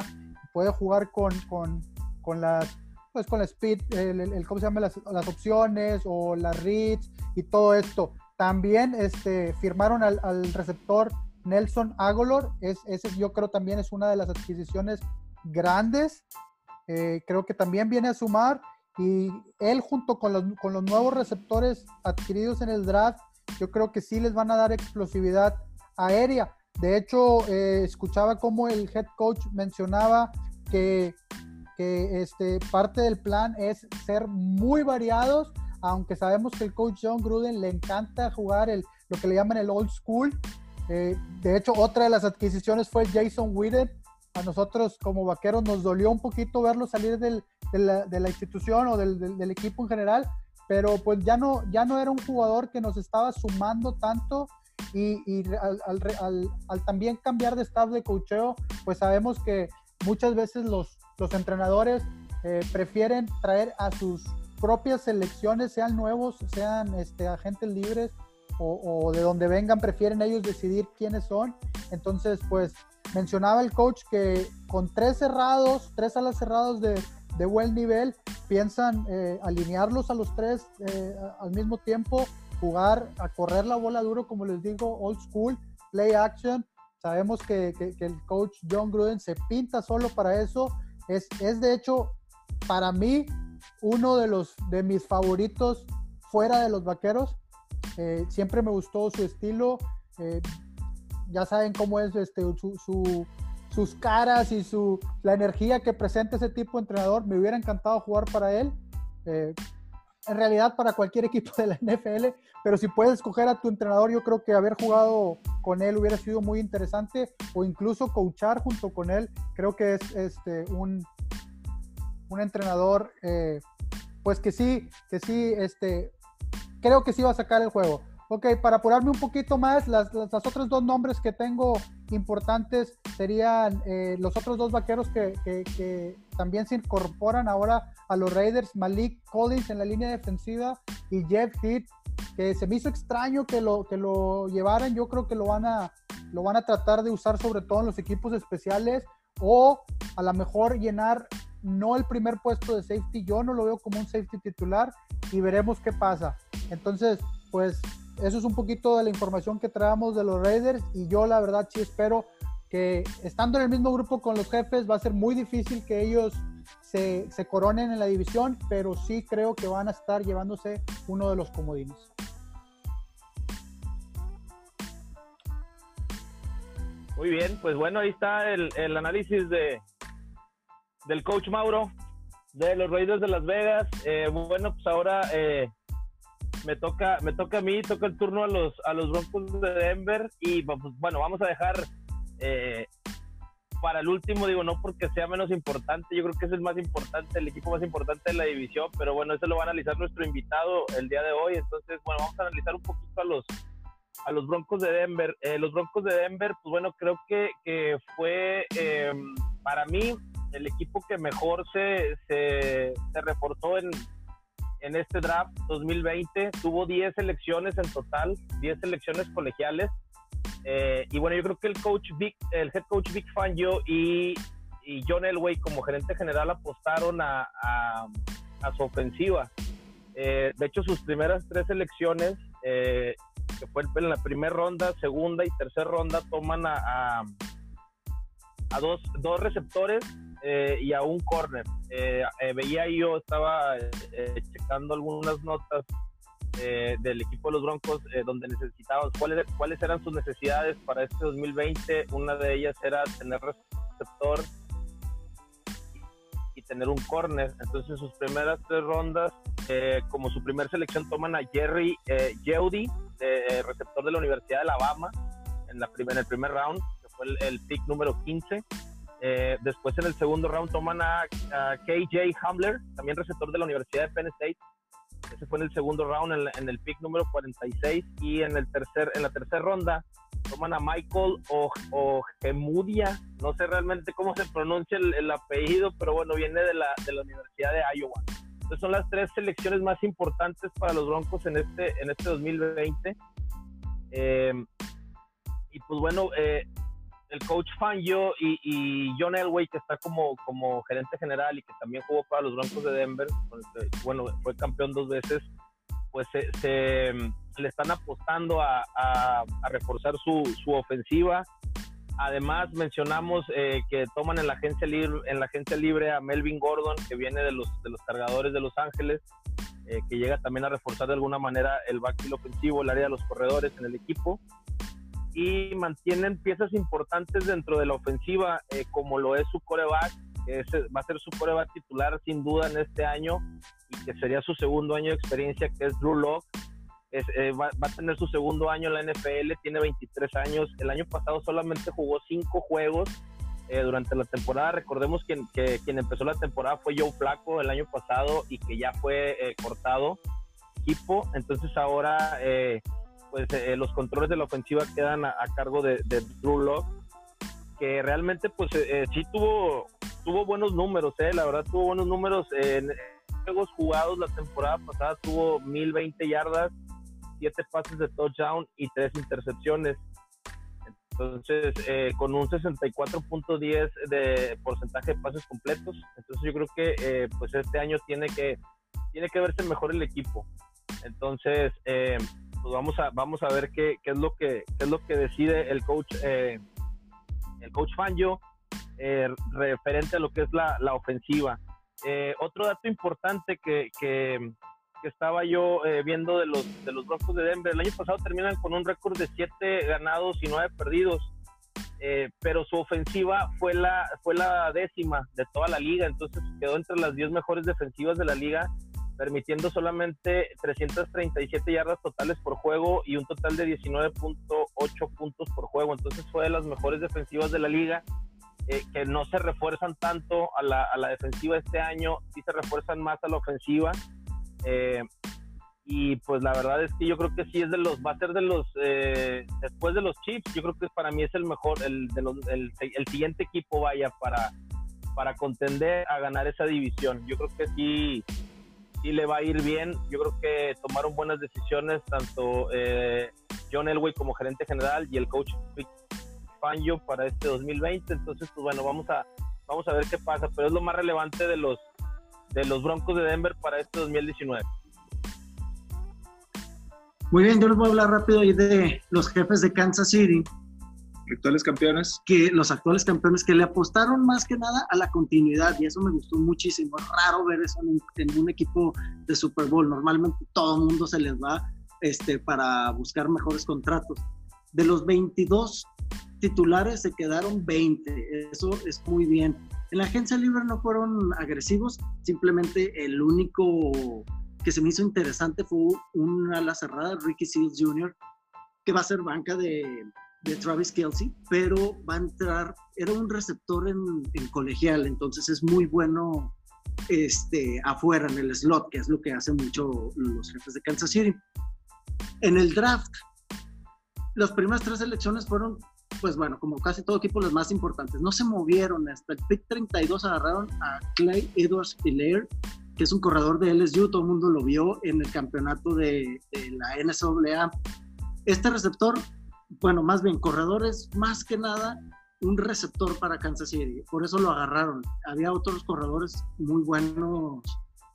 puede jugar con, con, con las pues con la speed, el, ¿cómo se llama? Las, las, opciones o las reads y todo esto. También este, firmaron al, al receptor Nelson Agolor, es, ese yo creo también es una de las adquisiciones grandes eh, creo que también viene a sumar y él junto con los, con los, nuevos receptores adquiridos en el draft, yo creo que sí les van a dar explosividad aérea. De hecho, eh, escuchaba como el head coach mencionaba que, que este, parte del plan es ser muy variados, aunque sabemos que el coach John Gruden le encanta jugar el, lo que le llaman el old school. Eh, de hecho, otra de las adquisiciones fue Jason Witten, a nosotros como vaqueros nos dolió un poquito verlo salir del, de, la, de, la, institución o del, del, del, equipo en general, pero pues ya no, ya no era un jugador que nos estaba sumando tanto y, y al, al, al, al, también cambiar de staff de cocheo, pues sabemos que muchas veces los, los entrenadores eh, prefieren traer a sus propias selecciones, sean nuevos, sean este, agentes libres o, o de donde vengan, prefieren ellos decidir quiénes son. Entonces, pues mencionaba el coach que con tres cerrados, tres alas cerrados de, de buen nivel, piensan eh, alinearlos a los tres eh, al mismo tiempo, jugar a correr la bola duro, como les digo, old school, play action. Sabemos que, que, el coach John Gruden se pinta solo para eso. Es, es de hecho, para mí, uno de, los, de mis favoritos fuera de los vaqueros. Eh, siempre me gustó su estilo. Ya saben cómo es este, su, su, sus caras y su, la energía que presenta ese tipo de entrenador. Me hubiera encantado jugar para él. Eh, en realidad para cualquier equipo de la NFL, pero si puedes escoger a tu entrenador, yo creo que haber jugado con él hubiera sido muy interesante o incluso coachar junto con él, creo que es este, un, un entrenador, eh, pues que sí, que sí, este, creo que sí va a sacar el juego. Ok, para apurarme un poquito más, las, las, otros dos nombres que tengo importantes serían eh, los otros dos vaqueros que, también se incorporan ahora a los Raiders, Malik Collins en la línea defensiva y Jeff Heath, que se me hizo extraño que lo, que lo llevaran, yo creo que lo van, a, lo van a tratar de usar sobre todo en los equipos especiales o a lo mejor llenar no el primer puesto de safety, yo no lo veo como un safety titular y veremos qué pasa. Entonces, pues eso es un poquito de la información que traemos de los Raiders y yo la verdad sí espero que estando en el mismo grupo con los jefes va a ser muy difícil que ellos se, se coronen en la división, pero sí creo que van a estar llevándose uno de los comodines. Muy bien, pues bueno, ahí está el, el análisis de, del coach Mauro de los Raiders de Las Vegas. Eh, bueno, pues ahora eh, me toca, me toca a mí, toca el turno a los, a los Broncos de Denver y pues, bueno, vamos a dejar eh, para el último, digo, no porque sea menos importante, yo creo que es el más importante, el equipo más importante de la división, pero bueno, eso lo va a analizar nuestro invitado el día de hoy, entonces, bueno, vamos a analizar un poquito a los a los Broncos de Denver. Eh, los Broncos de Denver, pues bueno, creo que, que fue em, para mí el equipo que mejor se, se, se reforzó en, en este draft 2020. Tuvo 10 selecciones en total, 10 selecciones colegiales. Eh, y bueno, yo creo que el coach Vic, el head coach Vic Fangio y, y John Elway como gerente general apostaron a, a, su ofensiva. Eh, de hecho, sus primeras tres selecciones, eh, que fue en la primera ronda, segunda y tercera ronda, toman a, a, dos, dos receptores eh, y a un corner. Eh, eh, veía yo, estaba checando algunas notas del equipo de los Broncos donde necesitaban, cuáles, cuáles eran sus necesidades para este 2020. Una de ellas era tener receptor y tener un corner. Entonces, en sus primeras tres rondas, como su primer selección, toman a Jerry eh, receptor de la Universidad de Alabama, en, la en el primer round, que fue el, el pick número 15. Eh, después en el segundo round toman a, KJ Hamler, también receptor de la Universidad de Penn State. Ese fue en el segundo round, en, el pick número 46. Y en, el tercer, en la tercera ronda toman a Michael Ojemudia. No sé realmente cómo se pronuncia el, apellido, pero bueno, viene de la, de la Universidad de Iowa. Entonces son las tres selecciones más importantes para los Broncos en este, en este 2020. Eh, y pues bueno, eh, el coach Fangio y, y, John Elway, que está como, como gerente general y que también jugó para los Broncos de Denver, bueno, fue campeón dos veces, pues se, le están apostando a, a, reforzar su, su, ofensiva. Además, mencionamos eh, que toman en la, agencia libre, en la agencia libre a Melvin Gordon, que viene de los, de los cargadores de Los Ángeles, eh, que llega también a reforzar de alguna manera el backfield ofensivo, el área de los corredores en el equipo y mantienen piezas importantes dentro de la ofensiva, eh, como lo es su coreback, que va a ser su coreback titular sin duda en este año y que sería su segundo año de experiencia, que es Drew Locke. Eh, va, a tener su segundo año en la NFL, tiene 23 años. El año pasado solamente jugó 5 juegos eh, durante la temporada. Recordemos que, que, quien empezó la temporada fue Joe Flaco el año pasado y que ya fue cortado equipo. Entonces ahora pues eh, los controles de la ofensiva quedan a, cargo de, de, Drew Locke, que realmente pues eh, eh, sí tuvo, tuvo buenos números, la verdad tuvo buenos números en juegos jugados la temporada pasada tuvo 1020 yardas, 7 pases de touchdown y 3 intercepciones. Entonces, con un 64.10 de porcentaje de pases completos. Entonces, yo creo que pues este año tiene que, tiene que verse mejor el equipo. Entonces, eh, pues vamos a, vamos a ver qué, qué es lo que, es lo que decide el coach, eh, el coach Fangio eh, referente a lo que es la, la ofensiva. Eh, otro dato importante que, que, estaba yo viendo de los, de los Broncos de Denver, el año pasado terminan con un récord de 7 ganados y 9 perdidos. pero su ofensiva fue la, fue la décima de toda la liga, entonces quedó entre las 10 mejores defensivas de la liga permitiendo solamente 337 yardas totales por juego y un total de 19.8 puntos por juego. Entonces fue de las mejores defensivas de la liga, eh, que no se refuerzan tanto a la, a la, defensiva este año, sí se refuerzan más a la ofensiva. Eh, y pues la verdad es que yo creo que sí es de los, va a ser de los, eh, después de los Chiefs, yo creo que para mí es el mejor, el, de los, el, el, siguiente equipo vaya para, para contender a ganar esa división. Yo creo que sí, sí le va a ir bien. Yo creo que tomaron buenas decisiones tanto eh, John Elway como gerente general y el coach Fangio para este 2020. Entonces, pues bueno, vamos a, vamos a ver qué pasa, pero es lo más relevante de los, de los Broncos de Denver para este 2019. Muy bien, yo les voy a hablar rápido ahí de los jefes de Kansas City. Actuales campeones. Que los actuales campeones que le apostaron más que nada a la continuidad y eso me gustó muchísimo. Es raro ver eso en un, equipo de Super Bowl. Normalmente todo el mundo se les va este, para buscar mejores contratos. De los 22 titulares se quedaron 20. Eso es muy bien. En la agencia libre no fueron agresivos, simplemente el único que se me hizo interesante fue un ala cerrada, Ricky Seals Jr., que va a ser banca de, de, Travis Kelsey, pero va a entrar, era un receptor en, colegial, entonces es muy bueno este, afuera en el slot, que es lo que hacen mucho los jefes de Kansas City. En el draft, las primeras tres elecciones fueron, pues bueno, como casi todo equipo, las más importantes. No se movieron. Hasta el pick 32 agarraron a Clay Edwards Hilaire, que es un corredor de LSU, todo el mundo lo vio en el campeonato de, la NCAA. Este receptor, bueno, más bien corredores, más que nada un receptor para Kansas City, por eso lo agarraron. Había otros corredores muy buenos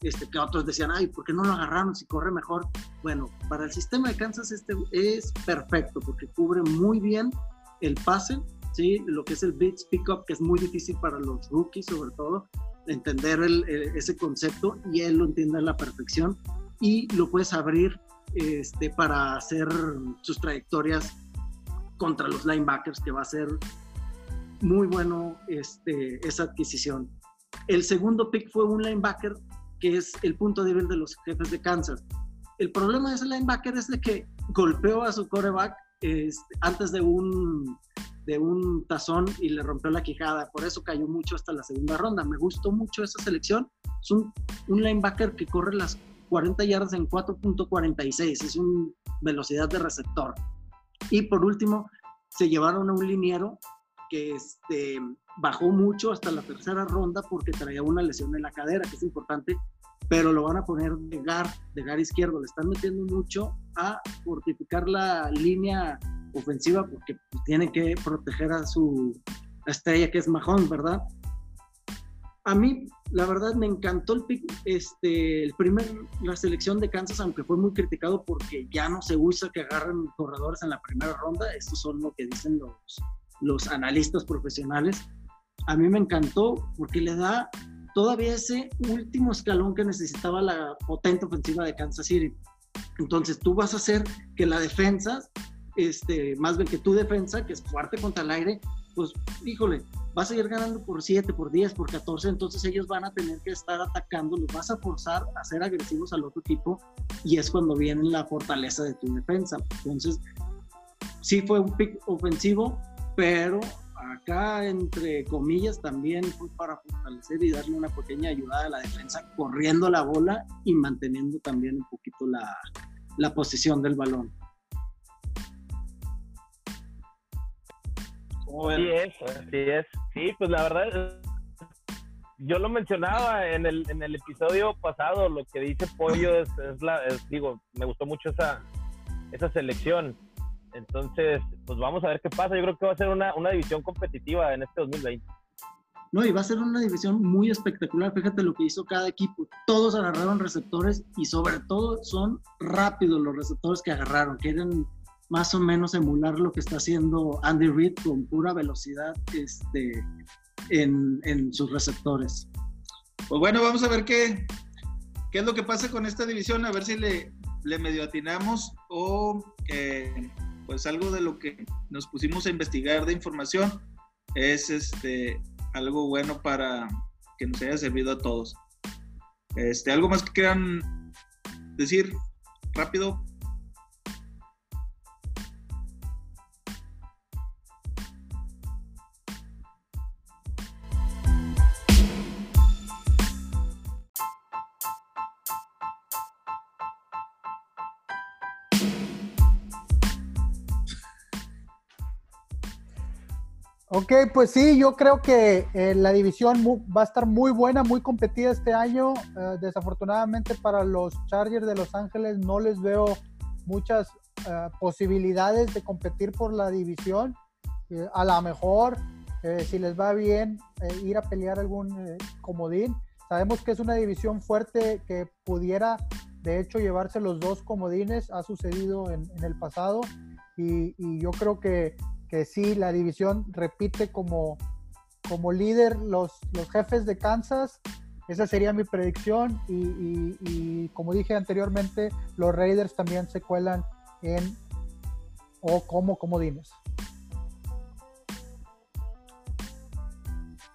este, que otros decían, ay, ¿por qué no lo agarraron si corre mejor? Bueno, para el sistema de Kansas este es perfecto porque cubre muy bien el pase, ¿sí? lo que es el blitz pickup, que es muy difícil para los rookies sobre todo, entender ese concepto y él lo entiende a la perfección y lo puedes abrir este, para hacer sus trayectorias contra los linebackers, que va a ser muy bueno este, esa adquisición. El segundo pick fue un linebacker que es el punto débil de los jefes de Kansas. El problema de ese linebacker es de que golpeó a su coreback este, antes de un de un tazón y le rompió la quijada. Por eso cayó mucho hasta la segunda ronda. Me gustó mucho esa selección. Es un, un linebacker que corre las 40 yardas en 4.46. Es una velocidad de receptor. Y por último, se llevaron a un liniero que este, bajó mucho hasta la tercera ronda porque traía una lesión en la cadera, que es importante, pero lo van a poner de gar, de gar izquierdo. Le están metiendo mucho a fortificar la línea ofensiva porque tiene que proteger a su estrella que es Mahon, ¿verdad? A mí, la verdad, me encantó el pick, este, el primer, la selección de Kansas, aunque fue muy criticado porque ya no se usa que agarren corredores en la primera ronda, estos son lo que dicen los, los analistas profesionales. A mí me encantó porque le da todavía ese último escalón que necesitaba la potente ofensiva de Kansas City. Entonces tú vas a hacer que la defensa este, más bien que tu defensa, que es fuerte contra el aire, pues, híjole, vas a ir ganando por 7, por 10, por 14, entonces ellos van a tener que estar atacando, los vas a forzar a ser agresivos al otro equipo y es cuando viene la fortaleza de tu defensa. Entonces, sí fue un pick ofensivo, pero acá, entre comillas, también fue para fortalecer y darle una pequeña ayuda a la defensa, corriendo la bola y manteniendo también un poquito la, la posición del balón. Sí es, sí es. Sí, pues la verdad, yo lo mencionaba en el, en el episodio pasado, lo que dice Pollo es, la, digo, me gustó mucho esa, esa selección. Entonces, pues vamos a ver qué pasa. Yo creo que va a ser una, una división competitiva en este 2020. No, y va a ser una división muy espectacular. Fíjate lo que hizo cada equipo. Todos agarraron receptores y sobre todo son rápidos los receptores que agarraron. Quieren más o menos emular lo que está haciendo Andy Reid con pura velocidad este, en, en, sus receptores. Pues bueno, vamos a ver qué, qué es lo que pasa con esta división, a ver si le, le medio atinamos o eh, pues algo de lo que nos pusimos a investigar de información es este, algo bueno para que nos haya servido a todos. Este, ¿Algo más que quieran decir rápido? Ok, pues sí, yo creo que eh, la división va a estar muy buena, muy competida este año. Eh, desafortunadamente para los Chargers de Los Ángeles no les veo muchas eh, posibilidades de competir por la división. a lo mejor, si les va bien, ir a pelear algún comodín. Sabemos que es una división fuerte que pudiera, de hecho, llevarse los dos comodines. Ha sucedido en, el pasado. y yo creo que que sí, la división repite como, como líder los, los jefes de Kansas. Esa sería mi predicción y, como dije anteriormente, los Raiders también se cuelan en o como comodines.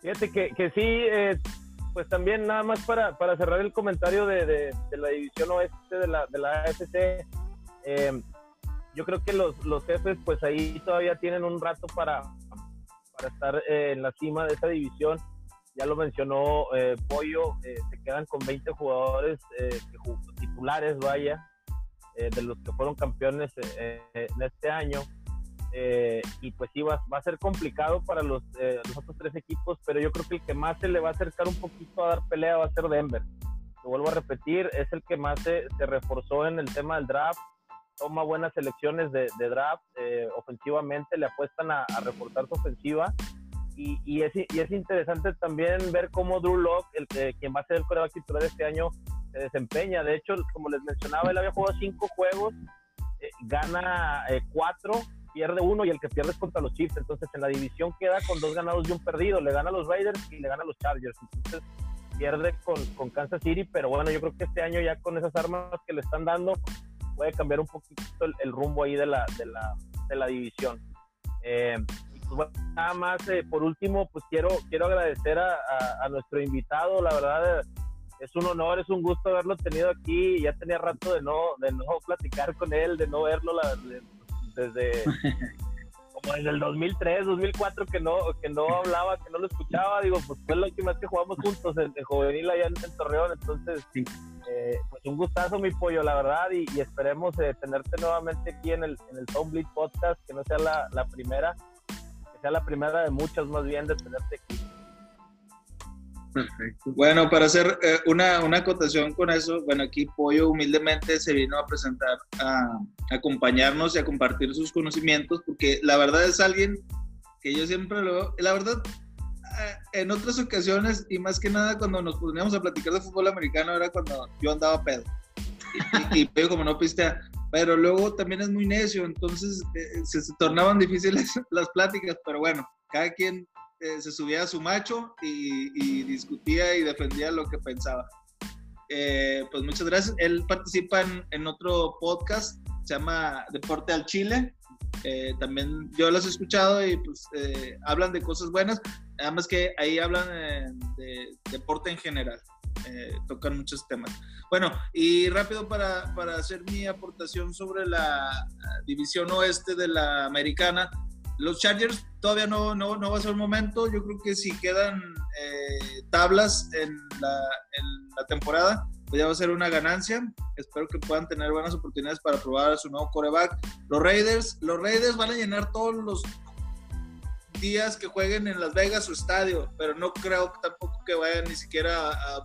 Fíjate que, que sí, eh, pues también nada más para, para cerrar el comentario de, de, la división oeste de la, de la AFC, eh, yo creo que los, los jefes pues ahí todavía tienen un rato para, para estar eh, en la cima de esa división. Ya lo mencionó eh, Pollo, eh, se quedan con 20 jugadores titulares, vaya, de los que fueron campeones en este año. y pues sí, va, a ser complicado para los, los otros tres equipos, pero yo creo que el que más se le va a acercar un poquito a dar pelea va a ser Denver. Lo vuelvo a repetir, es el que más se, se reforzó en el tema del draft toma buenas selecciones de, draft, eh, ofensivamente le apuestan a, reforzar su ofensiva. Y, y, es, y, es, interesante también ver cómo Drew Locke, el que, quien va a ser el coreback titular este año, se desempeña. De hecho, como les mencionaba, él había jugado cinco juegos, eh, gana eh, cuatro, pierde uno y el que pierde es contra los Chiefs. Entonces, en la división queda con dos ganados y un perdido. Le gana a los Raiders y le gana a los Chargers. Entonces, pierde con, con Kansas City, pero bueno, yo creo que este año ya con esas armas que le están dando, puede cambiar un poquito el, rumbo ahí de la, de la, de la división. Eh, pues nada más, eh, por último, pues quiero, quiero agradecer a, a, nuestro invitado, la verdad es un honor, es un gusto haberlo tenido aquí, ya tenía rato de no, de no platicar con él, de no verlo como desde el 2003, 2004 que no, que no hablaba, que no lo escuchaba, digo, pues fue la última vez que jugamos juntos en, juvenil allá en, Torreón, entonces eh, pues un gustazo mi pollo, la verdad, y, esperemos eh, tenerte nuevamente aquí en el, en el Tom Bleed Podcast, que no sea la, la, primera, que sea la primera de muchas más bien de tenerte aquí. Perfecto. Bueno, para hacer eh, una, una, acotación con eso, bueno, aquí Pollo humildemente se vino a presentar, a, acompañarnos y a compartir sus conocimientos, porque la verdad es alguien que yo siempre lo, la verdad, eh, en otras ocasiones y más que nada cuando nos poníamos a platicar de fútbol americano era cuando yo andaba pedo. Y, y, como no pistea, pero luego también es muy necio, entonces eh, se, se tornaban difíciles las pláticas, pero bueno, cada quien eh, se subía a su macho y, discutía y defendía lo que pensaba. Eh, pues muchas gracias. Él participa en, otro podcast, se llama Deporte al Chile. Eh, también yo los he escuchado y pues hablan de cosas buenas, además que ahí hablan de deporte en general, tocan muchos temas. Bueno, y rápido para, para hacer mi aportación sobre la división oeste de la americana, los Chargers todavía no, no, no va a ser el momento. Yo creo que si quedan eh, tablas en la, temporada, pues ya va a ser una ganancia. Espero que puedan tener buenas oportunidades para probar a su nuevo coreback. Los Raiders, los Raiders van a llenar todos los días que jueguen en Las Vegas su estadio, pero no creo tampoco que vayan ni siquiera a.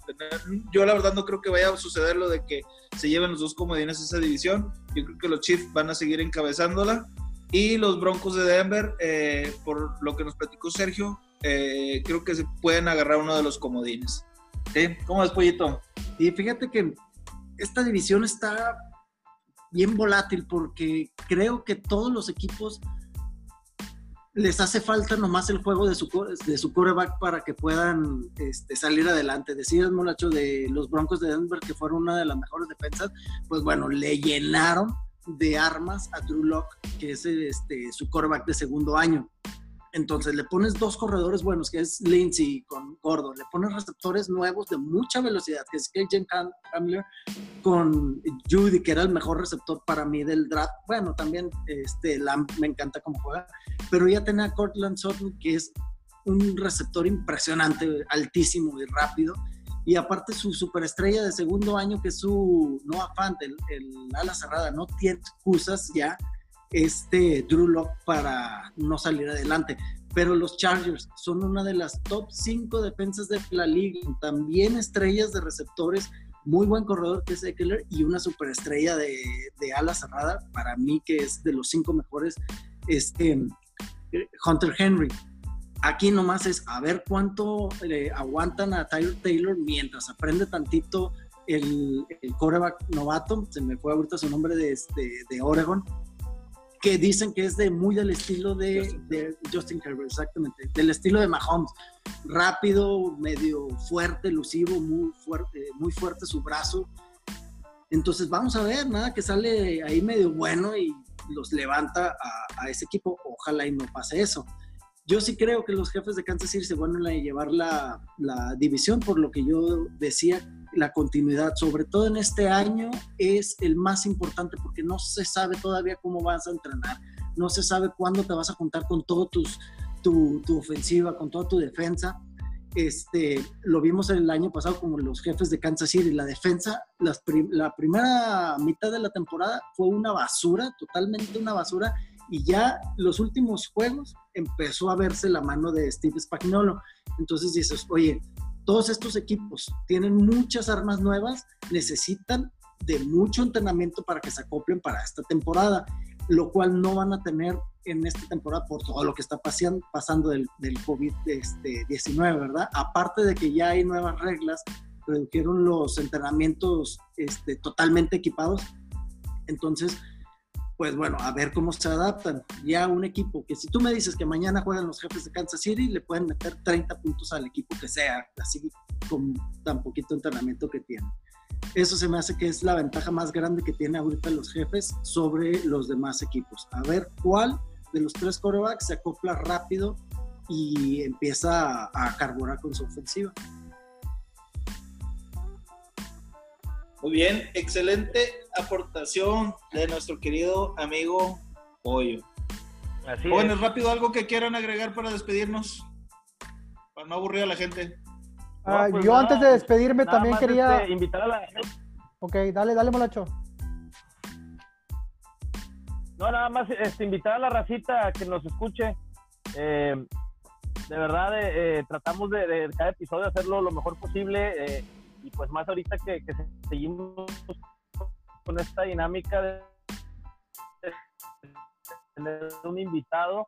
Yo la verdad no creo que vaya a suceder lo de que se lleven los dos comodines a esa división. Yo creo que los Chiefs van a seguir encabezándola. Y los Broncos de Denver, eh, por lo que nos platicó Sergio, eh, creo que se pueden agarrar uno de los comodines. ¿Cómo es, Pollito? Y fíjate que esta división está bien volátil porque creo que todos los equipos les hace falta nomás el juego de su, de su quarterback para que puedan este, salir adelante. Decías, Molacho, de los Broncos de Denver, que fueron una de las mejores defensas, pues bueno, le llenaron de armas a Drew Locke, que es este, su quarterback de segundo año. Entonces le pones dos corredores buenos, que es Lindsay con Gordo, le pones receptores nuevos de mucha velocidad, que es KJ Hamler con Judy, que era el mejor receptor para mí del draft. Bueno, también este, me encanta cómo juega, pero ya tenía Cortland Sutton, que es un receptor impresionante, altísimo y rápido y aparte su superestrella de segundo año, que es su Noah Fant, el, ala cerrada, no tiene excusas ya este Drew Locke para no salir adelante. pero los Chargers son una de las top 5 defensas de la liga, también estrellas de receptores, muy buen corredor que es Eckler y una superestrella de, de ala cerrada, para mí que es de los cinco mejores, este, Hunter Henry. Aquí nomás es a ver cuánto aguantan a Tyler Taylor mientras aprende tantito el, el coreback novato, se me fue ahorita su nombre de, de, de Oregon, que dicen que es de muy del estilo de Justin, de Justin Herbert, exactamente, del estilo de Mahomes, rápido, medio fuerte, elusivo, muy fuerte, muy fuerte su brazo. Entonces vamos a ver, nada que sale ahí medio bueno y los levanta a, a ese equipo. Ojalá y no pase eso. Yo sí creo que los jefes de Kansas City se van a llevar la, la división, por lo que yo decía la continuidad, sobre todo en este año, es el más importante porque no se sabe todavía cómo vas a entrenar, no se sabe cuándo te vas a juntar con todo tu, tu ofensiva, con toda tu defensa. Este, lo vimos el año pasado como los jefes de Kansas City, la defensa, las prim la primera mitad de la temporada fue una basura, totalmente una basura, y ya los últimos juegos empezó a verse la mano de Steve Spagnuolo. Entonces dices, oye, todos estos equipos tienen muchas armas nuevas, necesitan de mucho entrenamiento para que se acoplen para esta temporada, lo cual no van a tener en esta temporada por todo lo que está pasando del, del COVID-19, este, ¿verdad? Aparte de que ya hay nuevas reglas, redujeron los entrenamientos este, totalmente equipados, entonces pues bueno, a ver cómo se adaptan. Ya un equipo que si tú me dices que mañana juegan los jefes de Kansas City, le pueden meter 30 puntos al equipo que sea, así con tan poquito entrenamiento que tienen. Eso se me hace que es la ventaja más grande que tiene ahorita los jefes sobre los demás equipos. A ver cuál de los tres corebacks se acopla rápido y empieza a carburar con su ofensiva. Muy bien, excelente aportación de nuestro querido amigo Pollo. Así bueno, es. rápido algo que quieran agregar para despedirnos, para no aburrir a la gente. Ah, no, pues yo nada, antes de despedirme también quería este, invitar a la Ok, dale, dale, molacho. No, nada más este, invitar a la racita a que nos escuche. Eh, de verdad, eh, eh, tratamos de, de, cada episodio hacerlo lo mejor posible eh, y pues más ahorita que, que seguimos con esta dinámica de tener un invitado.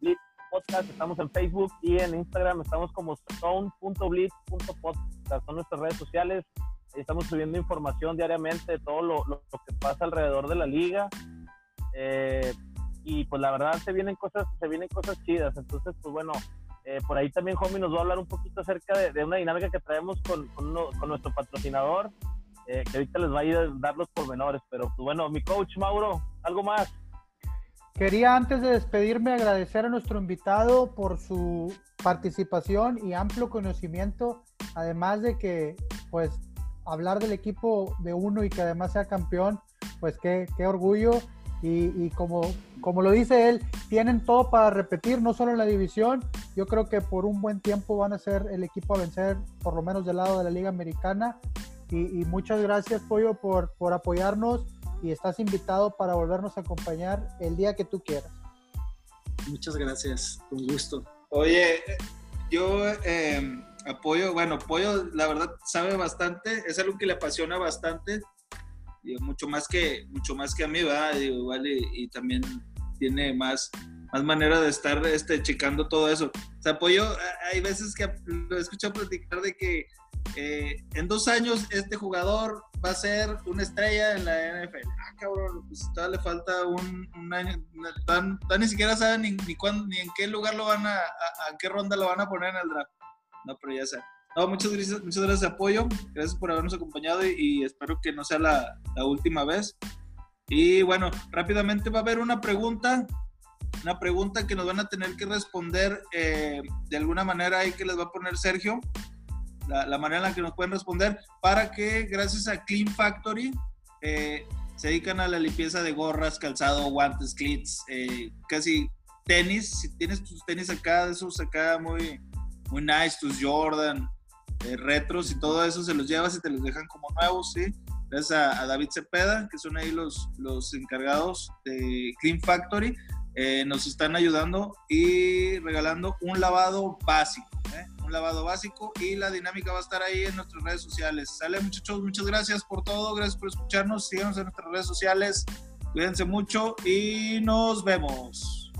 Blitz Podcast, estamos en Facebook y en Instagram, estamos como stone.blitz.podcast, son nuestras redes sociales. Estamos subiendo información diariamente de todo lo, lo, lo que pasa alrededor de la liga. Eh, y pues la verdad se vienen cosas, se vienen cosas chidas. Entonces, pues bueno, eh, por ahí también Homie nos va a hablar un poquito acerca de, una dinámica que traemos con nuestro patrocinador, eh, que ahorita les va a ir a dar los pormenores. Pero pues bueno, mi coach Mauro, ¿algo más? Quería antes de despedirme agradecer a nuestro invitado por su participación y amplio conocimiento, además de que pues hablar del equipo de uno y que además sea campeón, pues qué, qué orgullo y, y, como, como lo dice él, tienen todo para repetir, no solo en la división, yo creo que por un buen tiempo van a ser el equipo a vencer, por lo menos del lado de la Liga Americana. Y, y muchas gracias, Pollo, por, por apoyarnos y estás invitado para volvernos a acompañar el día que tú quieras. Muchas gracias, con gusto. Oye, yo eh, apoyo, bueno, apoyo, la verdad sabe bastante, es algo que le apasiona bastante, digo, mucho más que mucho más que a mí, ¿verdad? Digo, igual y, y, también tiene más, más manera de estar este, checando todo eso. O sea, apoyo, hay veces que lo he escuchado platicar de que eh, en dos años este jugador va a ser una estrella en la NFL. Ah, cabrón, pues todavía le falta un, un año, tan, tan, ni siquiera saben ni, ni, cuándo, ni en qué lugar lo van a, a, a, qué ronda lo van a poner en el draft. No, pero ya saben. No, muchas gracias, muchas gracias de apoyo, gracias por habernos acompañado y, y espero que no sea la, la, última vez. Y bueno, rápidamente va a haber una pregunta, una pregunta que nos van a tener que responder eh, de alguna manera ahí que les va a poner Sergio la, la, manera en la que nos pueden responder, para que gracias a Clean Factory eh, se dedican a la limpieza de gorras, calzado, guantes, clits, eh, casi tenis, si tienes tus tenis acá, de esos acá muy, muy nice, tus Jordan, eh, retros y todo eso, se los llevas y te los dejan como nuevos, ¿sí? Gracias a, a David Cepeda, que son ahí los, los encargados de Clean Factory. eh, nos están ayudando y regalando un lavado básico. ¿eh? Un lavado básico y la dinámica va a estar ahí en nuestras redes sociales. Sale muchachos, muchas gracias por todo, gracias por escucharnos, síganos en nuestras redes sociales, cuídense mucho y nos vemos.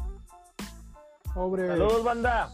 Saludos, banda.